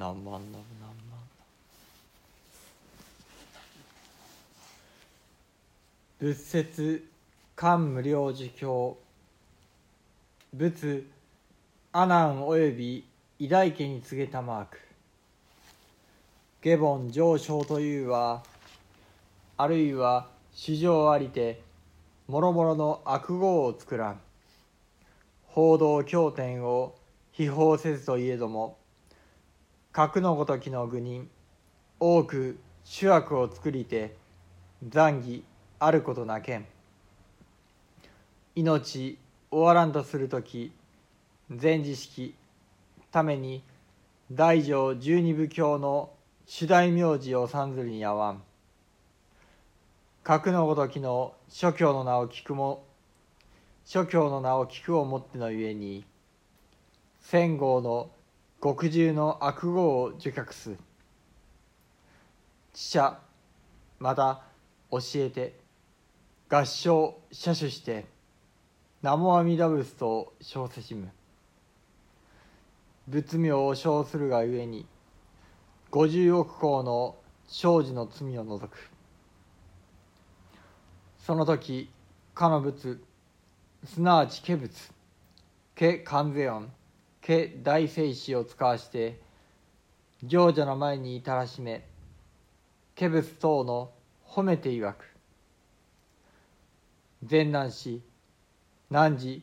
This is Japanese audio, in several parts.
何万何万仏説漢無量寿経仏阿南及び偉大家に告げたマーク。下凡上昇というはあるいは史上ありてもろもろの悪号を作らん。報道経典を秘宝せずといえども核のごときの愚人多く主悪を作りて残儀あることなけん。命終わらんとする時前時式ために大乗十二部教の主大名字を参ずるにあわん。核のごときの諸教の名を聞くも諸教の名を聞くをもってのゆえに千号の極重の悪号を受覚す知者また教えて合唱車種して南無阿弥陀仏と称せしむ。仏名を称するがゆえに五十億項の生児の罪を除く。その時かの仏すなわち化仏化観世音大聖子を使わして行者の前に至らしめ化仏等の褒めて曰く。善男子汝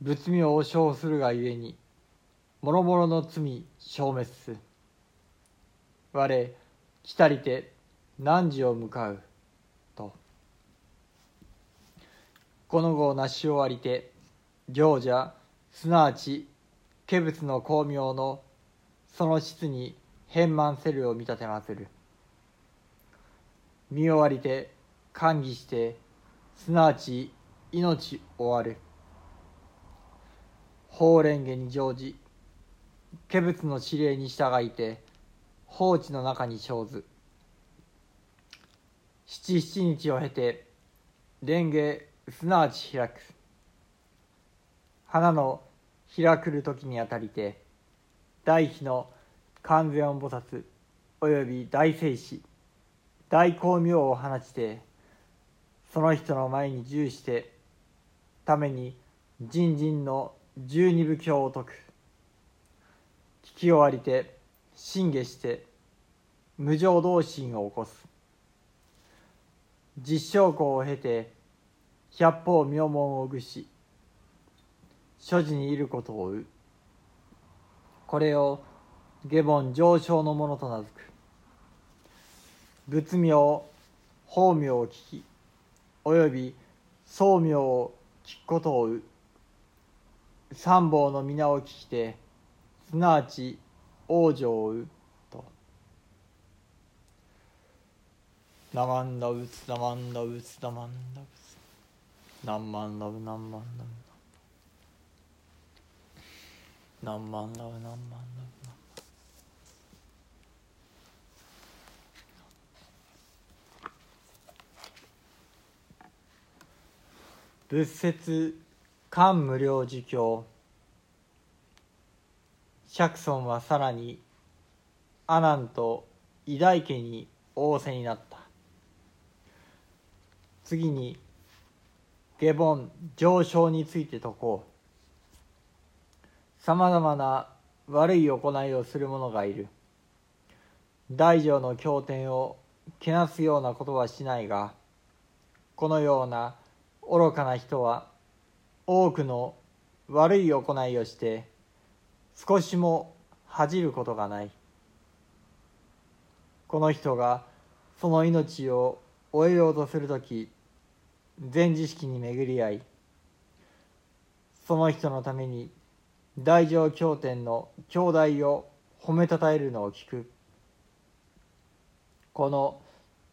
仏名を称するがゆえにもろもろの罪消滅す我来たりて汝を向かう。と。この後なし終わりて行者すなわち化仏の光明のその質に変満せるを見立てまつる。見終わりて歓喜してすなわち命終わる。法蓮華に乗じ化仏の指令に従いて放置の中に生ず。七七日を経て蓮華すなわち開く。花の開くる時にあたりて大悲の観世音菩薩および大聖子大光明を放ちてその人の前に従してために人人の十二部経を説く。聞き終わりて信下して無常同心を起こす。実証校を経て百方妙門を具し所持にいることをこれを下凡上昇のものと名付く。仏名法名を聞きおよび宗名を聞くことをう三宝の皆を聞きてすなわち往生をうと「ナマンダウツナマンダウツナマンダウツナンマンダウナンマンダウ」何万だ何万だ仏説漢無量寿経釈尊はさらに阿南と偉大家に仰せになった次に下凡上昇について説こうさまざまな悪い行いをする者がいる。大乗の経典をけなすようなことはしないがこのような愚かな人は多くの悪い行いをして少しも恥じることがない。この人がその命を終えようとする時全知識に巡り合いその人のために大乗経典の兄弟を褒めたたえるのを聞く。この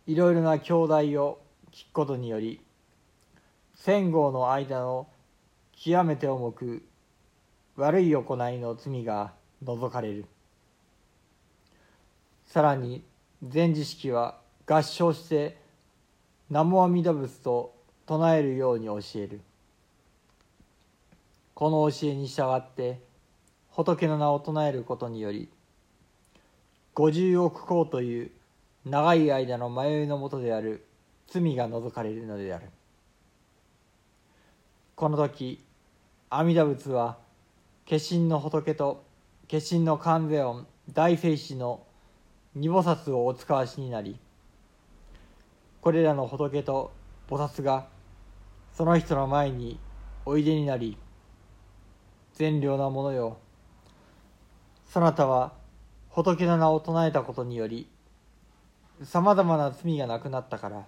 いろいろな兄弟を聞くことにより戦後の間の極めて重く悪い行いの罪が除かれる。さらに前知識は合唱して南無阿弥陀仏と唱えるように教える。この教えに従って仏の名を唱えることにより五十億光という長い間の迷いのもとである罪が除かれるのである。この時阿弥陀仏は化身の仏と化身の観世音大聖子の二菩薩をお使わしになりこれらの仏と菩薩がその人の前においでになり善良なものよ。そなたは仏の名を唱えたことによりさまざまな罪がなくなったから。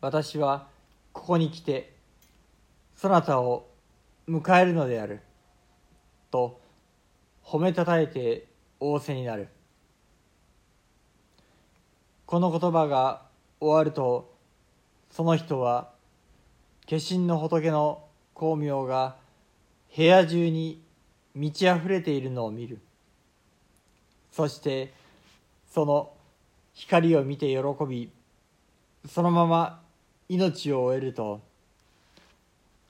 私はここに来てそなたを迎えるのであると褒めたたえて仰せになる。この言葉が終わるとその人は化身の仏の光明が部屋中に満ち溢れているのを見る。そしてその光を見て喜びそのまま命を終えると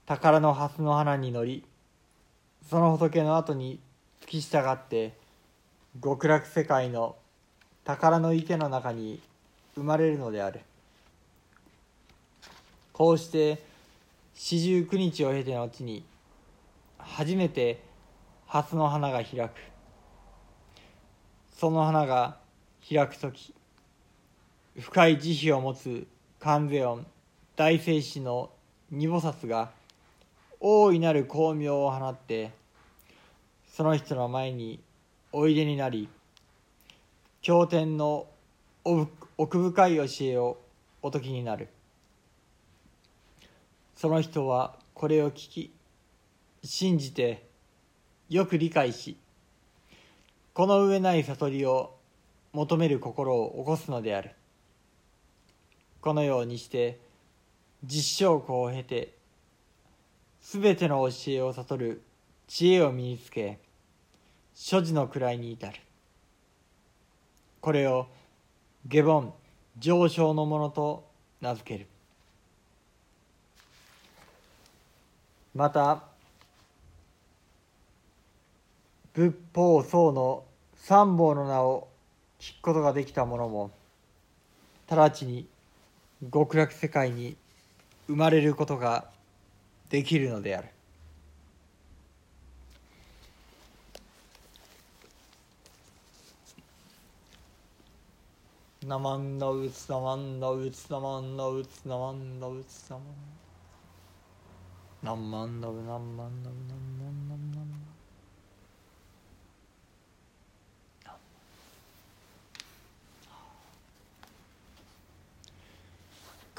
宝の蓮の花に乗りその仏の後に付き従って極楽世界の宝の池の中に生まれるのである。こうして四十九日を経て後に初めて蓮の花が開く。その花が開く時深い慈悲を持つ観世音大聖子の二菩薩が大いなる光明を放ってその人の前においでになり経典の奥深い教えをお説きになる。その人はこれを聞き信じてよく理解しこの上ない悟りを求める心を起こすのである。このようにして実証校を経て全ての教えを悟る知恵を身につけ所持の位に至る。これを下凡上昇のものと名付ける。また仏法僧の三宝の名を聞くことができた者も直ちに極楽世界に生まれることができるのである。ナマンダウツナマンダウツナマンダウツナマンダウツナマン。ナンマンダウナンマンダウナンマンダウ。ナンマン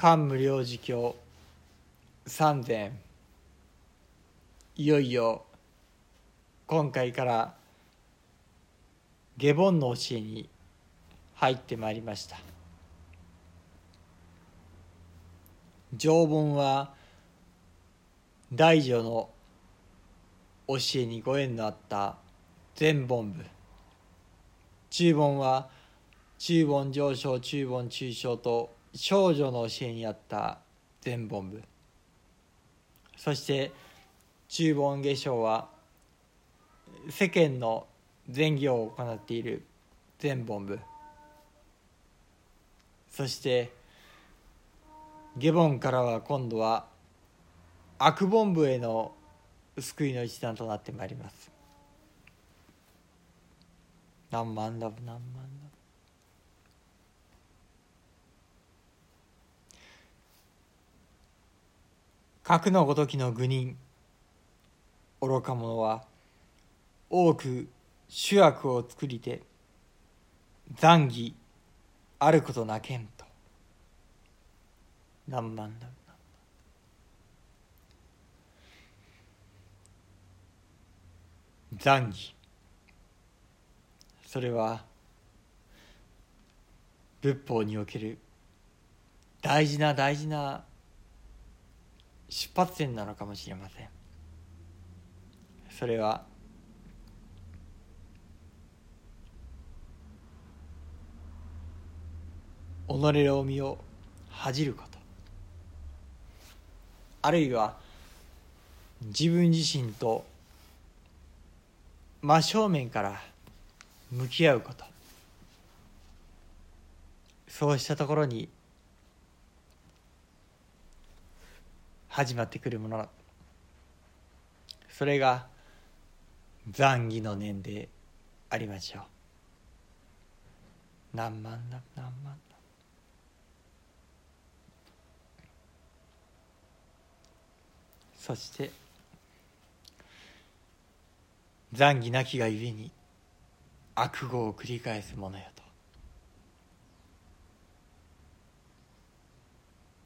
漢無量寿経三千。いよいよ今回から下凡の教えに入ってまいりました。上本は大乗の教えにご縁のあった全本部。中本は中本上昇中本中小と少女の教えにあった全本部そして中本下生は世間の善行を行っている全本部そして下本からは今度は悪本部への救いの一段となってまいります。何万ラブ何万。ラブ核のごときの愚人。愚か者は多く主悪を作りて残儀あることなけんと。何万だ残儀。それは仏法における大事な大事な出発点なのかもしれません。それは己の身を恥じること。あるいは自分自身と真正面から向き合うこと。そうしたところに始まってくるもの。それが残儀の念でありましょう。何万何万そして残儀なきがゆえに悪語を繰り返すものよと。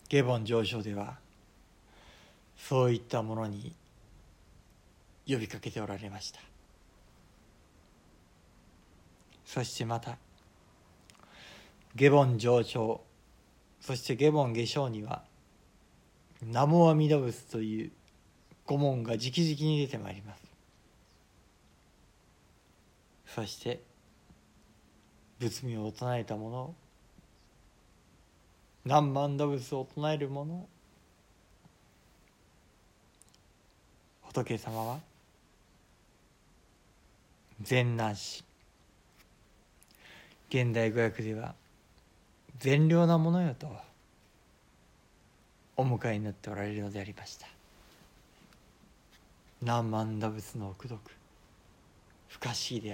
下凡上昇ではそういったものに呼びかけておられました。そしてまた下凡上昇そして下凡下昇には南無阿弥陀仏という御門が直々に出てまいります。そして仏名を唱えた者何万打仏を唱える者仏様は？善男子。現代語訳では善良なものよとお迎えになっておられるのでありました。何万打仏の奥読不可思議である。